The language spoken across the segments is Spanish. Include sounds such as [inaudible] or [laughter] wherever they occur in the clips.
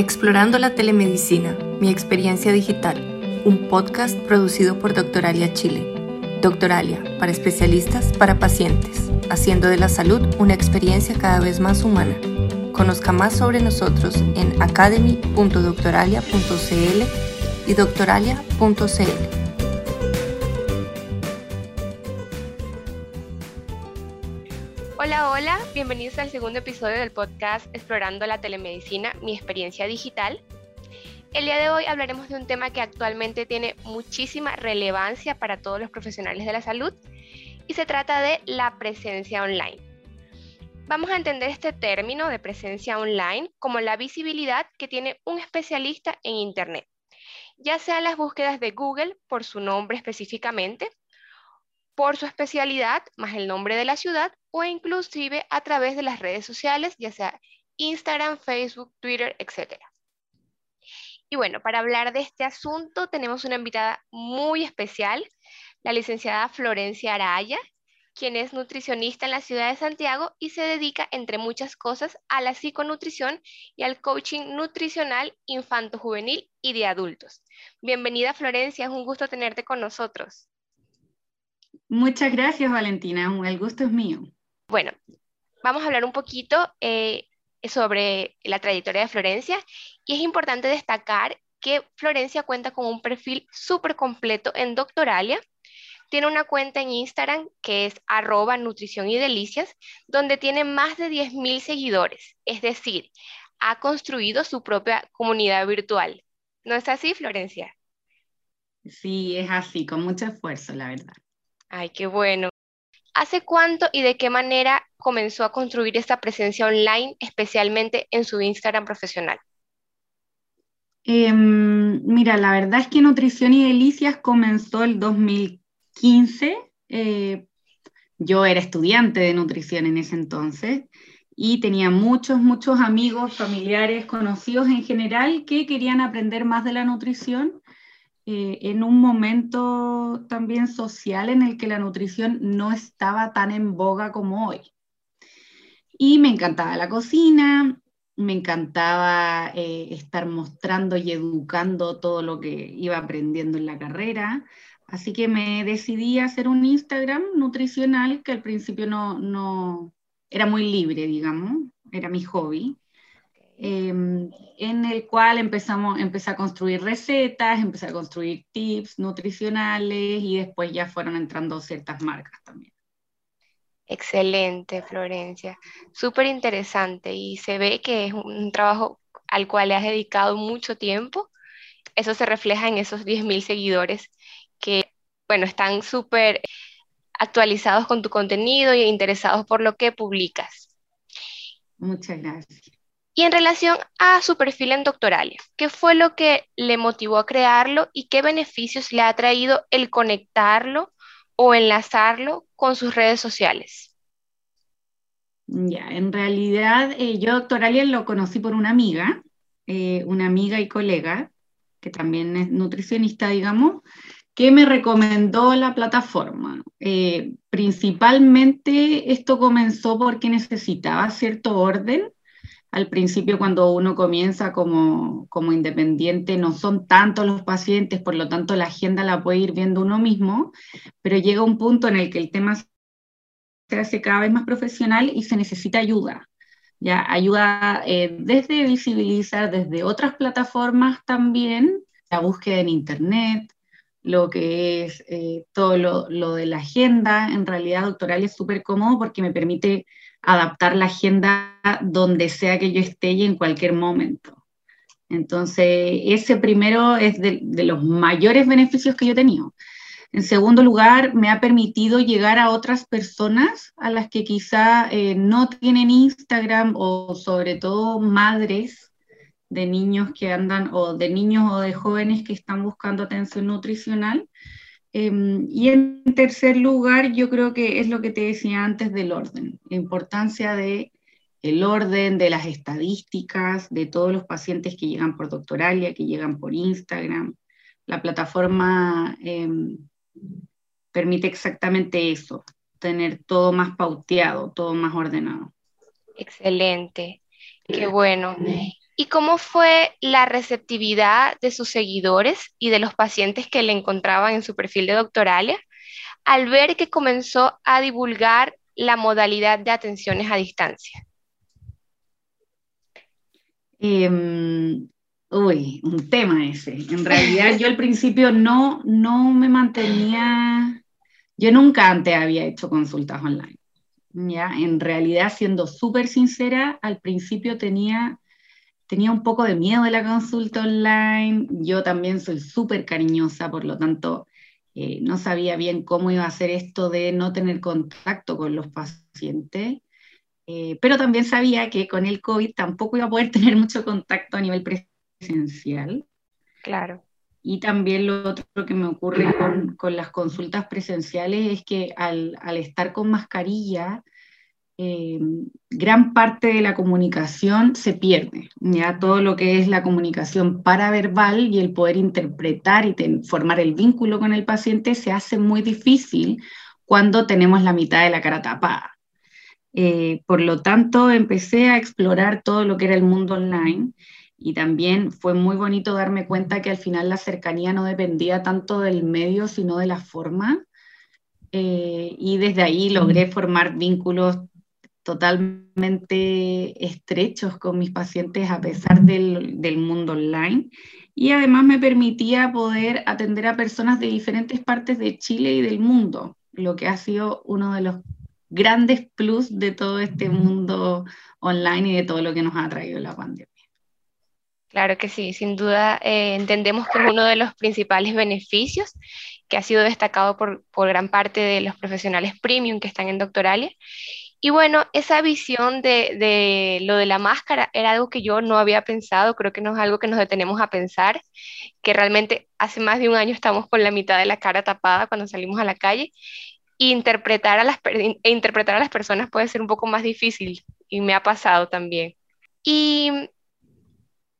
Explorando la telemedicina, mi experiencia digital, un podcast producido por Doctoralia Chile. Doctoralia, para especialistas, para pacientes, haciendo de la salud una experiencia cada vez más humana. Conozca más sobre nosotros en academy.doctoralia.cl y doctoralia.cl. bienvenidos al segundo episodio del podcast Explorando la telemedicina, mi experiencia digital. El día de hoy hablaremos de un tema que actualmente tiene muchísima relevancia para todos los profesionales de la salud y se trata de la presencia online. Vamos a entender este término de presencia online como la visibilidad que tiene un especialista en Internet, ya sea las búsquedas de Google por su nombre específicamente, por su especialidad más el nombre de la ciudad o inclusive a través de las redes sociales, ya sea Instagram, Facebook, Twitter, etc. Y bueno, para hablar de este asunto tenemos una invitada muy especial, la licenciada Florencia Araya, quien es nutricionista en la ciudad de Santiago y se dedica, entre muchas cosas, a la psiconutrición y al coaching nutricional infanto-juvenil y de adultos. Bienvenida Florencia, es un gusto tenerte con nosotros. Muchas gracias, Valentina. El gusto es mío. Bueno, vamos a hablar un poquito eh, sobre la trayectoria de Florencia y es importante destacar que Florencia cuenta con un perfil súper completo en Doctoralia. Tiene una cuenta en Instagram que es arroba nutrición y delicias, donde tiene más de 10.000 seguidores. Es decir, ha construido su propia comunidad virtual. ¿No es así, Florencia? Sí, es así, con mucho esfuerzo, la verdad. Ay, qué bueno. ¿Hace cuánto y de qué manera comenzó a construir esta presencia online, especialmente en su Instagram profesional? Em, mira, la verdad es que Nutrición y Delicias comenzó el 2015. Eh, yo era estudiante de nutrición en ese entonces y tenía muchos, muchos amigos, familiares, conocidos en general que querían aprender más de la nutrición eh, en un momento también social en el que la nutrición no estaba tan en boga como hoy. Y me encantaba la cocina, me encantaba eh, estar mostrando y educando todo lo que iba aprendiendo en la carrera. Así que me decidí a hacer un Instagram nutricional que al principio no, no era muy libre, digamos, era mi hobby. Em, en el cual empezamos, empecé a construir recetas, empecé a construir tips nutricionales y después ya fueron entrando ciertas marcas también. Excelente, Florencia. Súper interesante y se ve que es un trabajo al cual le has dedicado mucho tiempo. Eso se refleja en esos 10.000 seguidores que, bueno, están súper actualizados con tu contenido e interesados por lo que publicas. Muchas gracias. Y en relación a su perfil en Doctoralia, ¿qué fue lo que le motivó a crearlo y qué beneficios le ha traído el conectarlo o enlazarlo con sus redes sociales? Ya, en realidad eh, yo Doctoralia lo conocí por una amiga, eh, una amiga y colega, que también es nutricionista, digamos, que me recomendó la plataforma. Eh, principalmente esto comenzó porque necesitaba cierto orden al principio cuando uno comienza como, como, independiente no son tantos los pacientes, por lo tanto la agenda la puede ir viendo uno mismo, pero llega un punto en el que el tema se hace cada vez más profesional y se necesita ayuda. Ya, ayuda eh, desde visibilizar, desde otras plataformas también, la búsqueda en Internet, lo que es eh, todo lo, lo, de la agenda. En realidad, doctoral es súper cómodo porque me permite adaptar la agenda donde sea que yo esté y en cualquier momento. Entonces, ese primero es de, los mayores beneficios que yo he tenido. En segundo lugar, me ha permitido llegar a otras personas a las que quizá eh, no tienen Instagram o sobre todo madres de niños que andan o de niños o de jóvenes que están buscando atención nutricional Em, y en tercer lugar, yo creo que es lo que te decía antes del orden, la importancia de el orden, de las estadísticas, de todos los pacientes que llegan por doctoralia, que llegan por Instagram. La plataforma em, permite exactamente eso, tener todo más pauteado, todo más ordenado. Excelente, qué bueno. ¿Y cómo fue la receptividad de sus seguidores y de los pacientes que le encontraban en su perfil de doctoralia al ver que comenzó a divulgar la modalidad de atenciones a distancia? Em, uy, un tema ese. En realidad yo al [laughs] principio no, no me mantenía, yo nunca antes había hecho consultas online. Ya, en realidad, siendo súper sincera, al principio tenía, tenía un poco de miedo de la consulta online. Yo también soy súper cariñosa, por lo tanto, eh, no sabía bien cómo iba a ser esto de no tener contacto con los pacientes. Eh, pero también sabía que con el COVID tampoco iba a poder [laughs] tener mucho contacto a nivel presencial. Claro. Y también lo otro que me ocurre con, con las consultas presenciales es que al, al estar con mascarilla, eh, gran parte de la comunicación se pierde. Ya todo lo que es la comunicación paraverbal y el poder interpretar y formar el vínculo con el paciente se hace muy difícil cuando tenemos la mitad de la cara tapada. Eh, por lo tanto, empecé a explorar todo lo que era el mundo online y también fue muy bonito darme cuenta que al final la cercanía no dependía tanto del medio, sino de la forma. Eh, y desde ahí logré formar vínculos totalmente estrechos con mis pacientes a pesar del, del, mundo online. Y además me permitía poder atender a personas de diferentes partes de Chile y del mundo, lo que ha sido uno de los grandes plus de todo este mundo online y de todo lo que nos ha traído la pandemia. Claro que sí, sin duda eh, entendemos que es uno de los principales beneficios que ha sido destacado por, por, gran parte de los profesionales premium que están en Doctoralia. Y bueno, esa visión de, de, lo de la máscara era algo que yo no había pensado, creo que no es algo que nos detenemos a pensar, que realmente hace más de un año estamos con la mitad de la cara tapada cuando salimos a la calle interpretar a las, e interpretar a las personas puede ser un poco más difícil y me ha pasado también. Y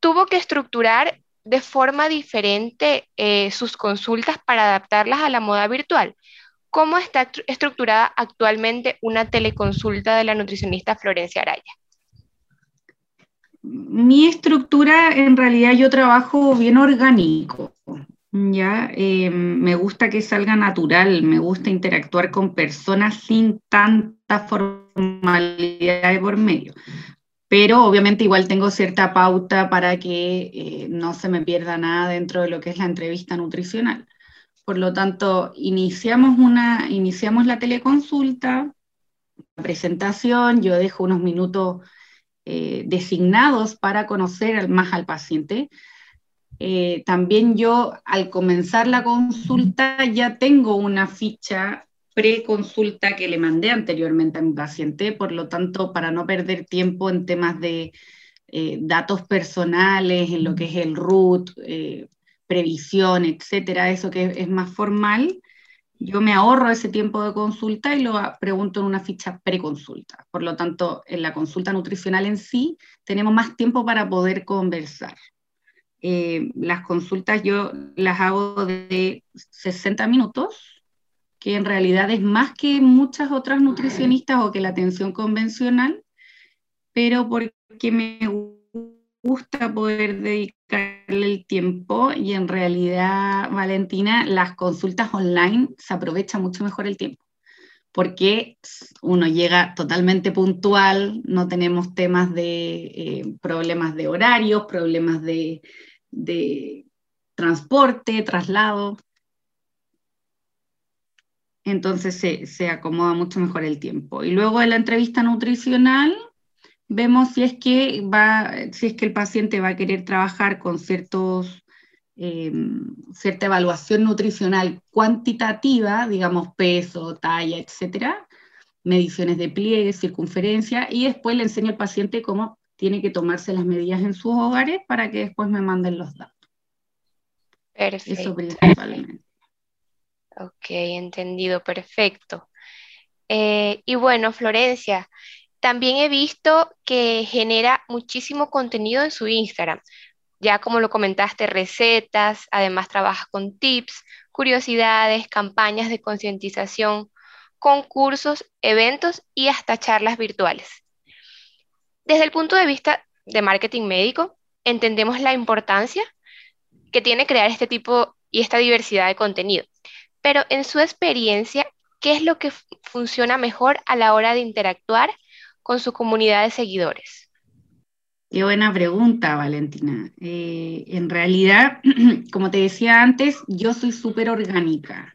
tuvo que estructurar de forma diferente eh, sus consultas para adaptarlas a la moda virtual. ¿Cómo está estructurada actualmente una teleconsulta de la nutricionista Florencia Araya? Mi estructura, en realidad yo trabajo bien orgánico. Ya, eh, me gusta que salga natural, me gusta interactuar con personas sin tanta formalidad por medio. Pero obviamente igual tengo cierta pauta para que eh, no se me pierda nada dentro de lo que es la entrevista nutricional. Por lo tanto, iniciamos, una, iniciamos la teleconsulta, la presentación, yo dejo unos minutos eh, designados para conocer más al paciente. Eh, también yo al comenzar la consulta ya tengo una ficha pre-consulta que le mandé anteriormente a mi paciente, por lo tanto, para no perder tiempo en temas de eh, datos personales, en lo que es el RUT, previsión, etcétera, eso que es más formal, yo me ahorro ese tiempo de consulta y lo pregunto en una ficha pre-consulta. Por lo tanto, en la consulta nutricional en sí, tenemos más tiempo para poder conversar. Eh, las consultas yo las hago de 60 minutos, que en realidad es más que muchas otras nutricionistas o que la atención convencional, pero porque me gusta poder dedicarle el tiempo y en realidad, Valentina, las consultas online se aprovecha mucho mejor el tiempo porque uno llega totalmente puntual, no tenemos temas de eh, problemas de horarios, problemas de, de transporte, traslado. Entonces se, se, acomoda mucho mejor el tiempo. Y luego de la entrevista nutricional, vemos si es que, va, si es que el paciente va a querer trabajar con ciertos, eh, cierta evaluación nutricional cuantitativa, digamos peso, talla, etcétera, mediciones de pliegue, circunferencia, y después le enseño al paciente cómo tiene que tomarse las medidas en sus hogares para que después me manden los datos. Perfecto. Eso principalmente. Ok, entendido, perfecto. Eh, y bueno, Florencia, también he visto que genera muchísimo contenido en su Instagram. Ya como lo comentaste, recetas, además trabaja con tips, curiosidades, campañas de concientización, concursos, eventos y hasta charlas virtuales. Desde el punto de vista de marketing médico, entendemos la importancia que tiene crear este tipo y esta diversidad de contenido. Pero en su experiencia, ¿qué es lo que funciona mejor a la hora de interactuar con su comunidad de seguidores? Qué buena pregunta, Valentina. Eh, en realidad, [clears throat] como te decía antes, yo soy súper orgánica.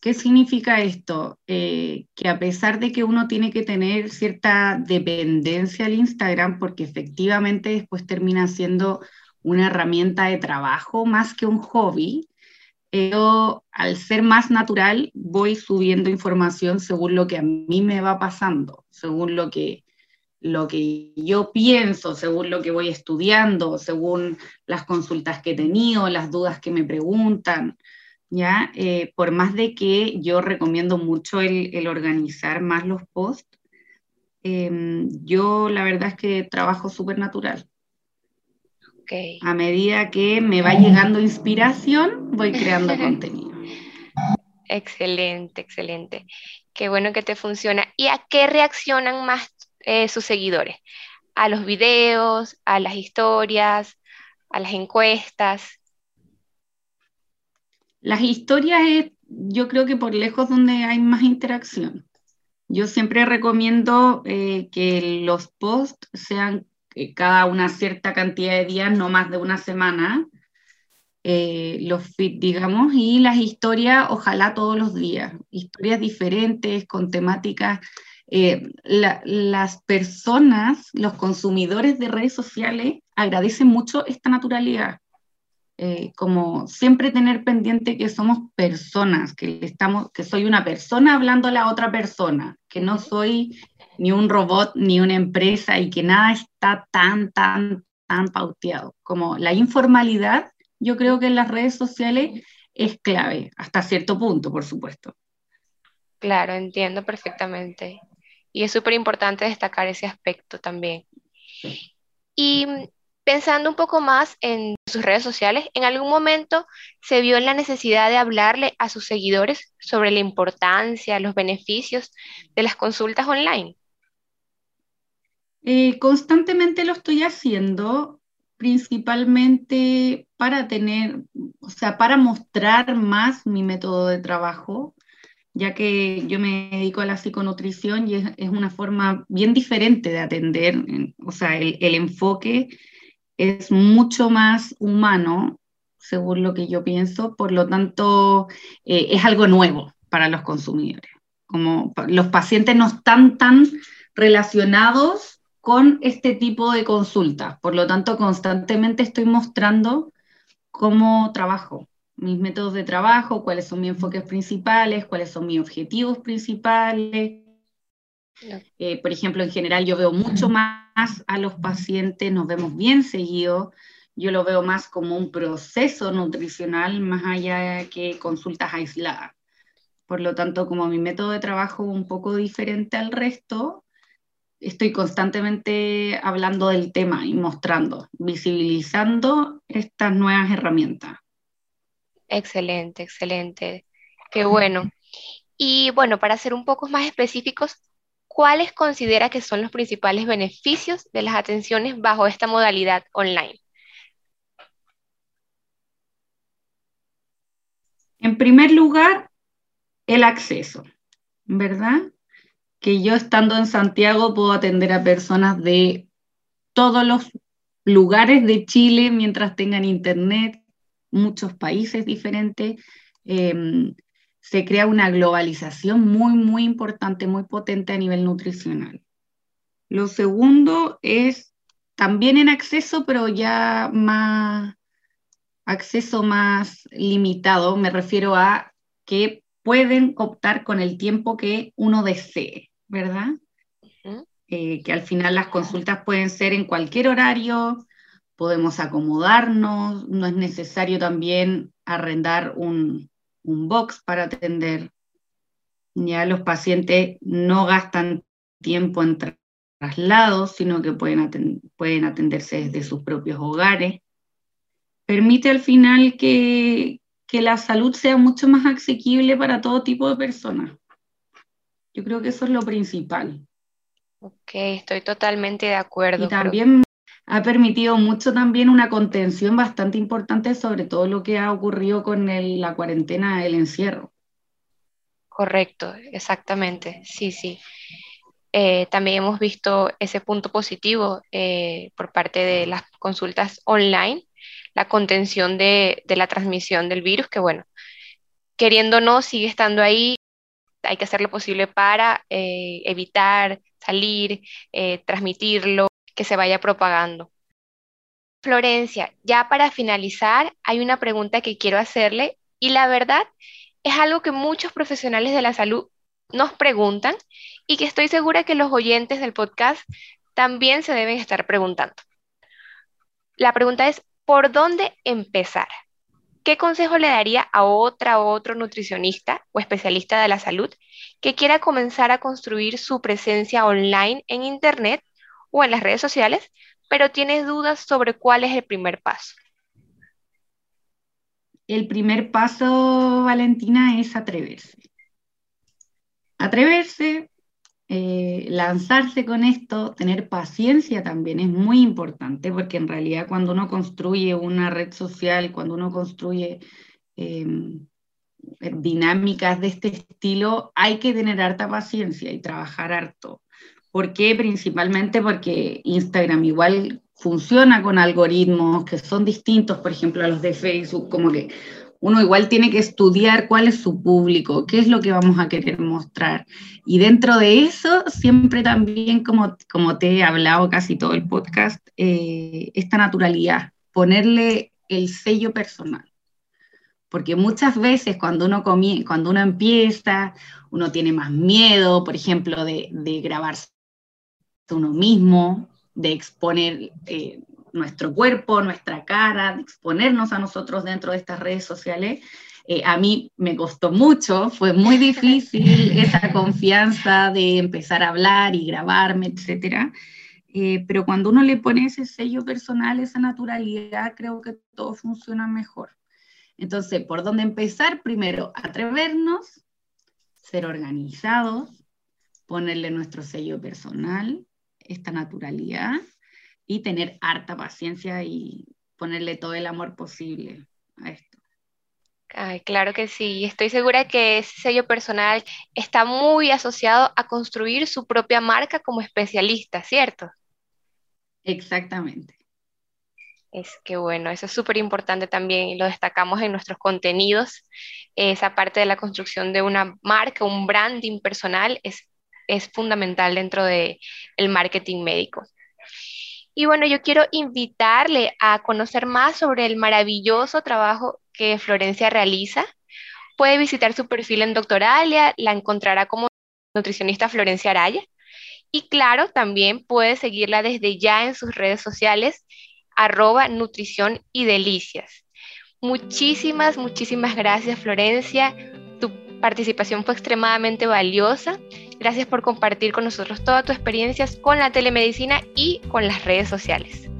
¿Qué significa esto? Eh, que a pesar de que uno tiene que tener cierta dependencia al Instagram, porque efectivamente después termina siendo una herramienta de trabajo más que un hobby, yo al ser más natural voy subiendo información según lo que a mí me va pasando, según lo que, lo que yo pienso, según lo que voy estudiando, según las consultas que he tenido, las dudas que me preguntan. ¿ya? Eh, por más de que yo recomiendo mucho el, organizar más los posts, em, yo la verdad es que trabajo súper natural. A medida que me va llegando inspiración, voy creando [laughs] contenido. Excelente, excelente. Qué bueno que te funciona. ¿Y a qué reaccionan más eh, sus seguidores? ¿A los videos, a las historias, a las encuestas? Las historias es, yo creo que por lejos donde hay más interacción. Yo siempre recomiendo eh, que los posts sean cada una cierta cantidad de días, no más de una semana, eh, los feeds, digamos, y las historias, ojalá todos los días, historias diferentes, con temáticas. las personas, los consumidores de redes sociales agradecen mucho esta naturalidad. Eh, como siempre tener pendiente que somos personas, que, estamos, que soy una persona hablando a la otra persona, que no soy ni un robot ni una empresa y que nada está tan, tan, tan pauteado. Como la informalidad, yo creo que en las redes sociales es clave, hasta cierto punto, por supuesto. Claro, entiendo perfectamente. Y es súper importante destacar ese aspecto también. Y Pensando un poco más en sus redes sociales, ¿en algún momento se vio en la necesidad de hablarle a sus seguidores sobre la importancia, los beneficios de las consultas online? Eh, constantemente lo estoy haciendo, principalmente para tener, o sea, para mostrar más mi método de trabajo, ya que yo me dedico a la psiconutrición y es, una forma bien diferente de atender, o sea, el, el enfoque es mucho más humano, según lo que yo pienso, por lo tanto eh, es algo nuevo para los consumidores. Como los pacientes no están tan relacionados con este tipo de consultas, por lo tanto constantemente estoy mostrando cómo trabajo, mis métodos de trabajo, cuáles son mis enfoques principales, cuáles son mis objetivos principales, eh, por ejemplo, en general yo veo mucho más a los pacientes, nos vemos bien seguido, yo lo veo más como un proceso nutricional más allá que consultas aisladas. Por lo tanto, como mi método de trabajo es un poco diferente al resto, estoy constantemente hablando del tema y mostrando, visibilizando estas nuevas herramientas. Excelente, excelente. Qué bueno. Y bueno, para ser un poco más específicos, ¿cuáles considera que son los principales beneficios de las atenciones bajo esta modalidad online? En primer lugar, el acceso, ¿verdad? Que yo estando en Santiago puedo atender a personas de todos los lugares de Chile mientras tengan internet, muchos países diferentes. Em, se crea una globalización muy, muy importante, muy potente a nivel nutricional. Lo segundo es también en acceso, pero ya más acceso más limitado, me refiero a que pueden optar con el tiempo que uno desee, ¿verdad? Eh, que al final las consultas pueden ser en cualquier horario, podemos acomodarnos, no es necesario también arrendar un, un box para atender. Ya los pacientes no gastan tiempo en traslados, sino que pueden, pueden atenderse desde sus propios hogares. Permite al final que, que la salud sea mucho más asequible para todo tipo de personas. Yo creo que eso es lo principal. Ok, estoy totalmente de acuerdo. Y también ha permitido mucho también una contención bastante importante sobre todo lo que ha ocurrido con la cuarentena, el encierro. Correcto, exactamente, sí, sí. Eh, también hemos visto ese punto positivo eh, por parte de las consultas online, la contención de, la transmisión del virus, que bueno, queriendo o no, sigue estando ahí. Hay que hacer lo posible para eh, evitar salir, transmitirlo, que se vaya propagando. Florencia, ya para finalizar, hay una pregunta que quiero hacerle y la verdad es algo que muchos profesionales de la salud nos preguntan y que estoy segura que los oyentes del podcast también se deben estar preguntando. La pregunta es, ¿por dónde empezar? ¿Qué consejo le daría a otra o otro nutricionista o especialista de la salud que quiera comenzar a construir su presencia online en Internet o en las redes sociales, pero tiene dudas sobre cuál es el primer paso? El primer paso, Valentina, es atreverse. Atreverse, eh, lanzarse con esto, tener paciencia también es muy importante, porque en realidad cuando uno construye una red social, cuando uno construye em, dinámicas de este estilo, hay que tener harta paciencia y trabajar harto. ¿Por qué? Principalmente porque Instagram igual funciona con algoritmos que son distintos, por ejemplo, a los de Facebook, como que uno igual tiene que estudiar cuál es su público, qué es lo que vamos a querer mostrar. Y dentro de eso, siempre también, como, como te he hablado casi todo el podcast, eh, esta naturalidad, ponerle el sello personal. Porque muchas veces cuando uno, cuando uno empieza, uno tiene más miedo, por ejemplo, de, de grabarse uno mismo, de exponer eh, nuestro cuerpo, nuestra cara, exponernos a nosotros dentro de estas redes sociales. Eh, a mí me costó mucho, fue muy difícil [laughs] esa confianza de empezar a hablar y grabarme, etc. Eh, pero cuando uno le pone ese sello personal, esa naturalidad, creo que todo funciona mejor. Entonces, ¿por dónde empezar? Primero, atrevernos, ser organizados, ponerle nuestro sello personal, esta naturalidad y tener harta paciencia y ponerle todo el amor posible a esto. Ay, claro que sí, estoy segura que ese sello personal está muy asociado a construir su propia marca como especialista, ¿cierto? Exactamente. Es que bueno, eso es súper importante también y lo destacamos en nuestros contenidos. Esa parte de la construcción de una marca, un branding personal es, es fundamental dentro del el marketing médico. Y bueno, yo quiero invitarle a conocer más sobre el maravilloso trabajo que Florencia realiza. Puede visitar su perfil en Doctoralia, la encontrará como nutricionista Florencia Araya. Y claro, también puede seguirla desde ya en sus redes sociales, arroba nutrición y delicias. Muchísimas, muchísimas gracias Florencia. Participación fue extremadamente valiosa Gracias por compartir con nosotros todas tus experiencias con la telemedicina y con las redes sociales.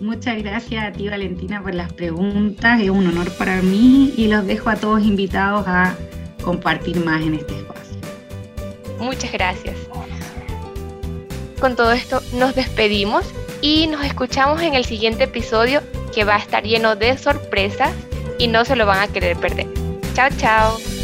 Muchas gracias a ti Valentina por las preguntas, es un honor para mí y los dejo a todos invitados a compartir más en este espacio. Muchas gracias. Con todo esto nos despedimos y nos escuchamos en el siguiente episodio que va a estar lleno de sorpresas y no se lo van a querer perder. Chao, chao.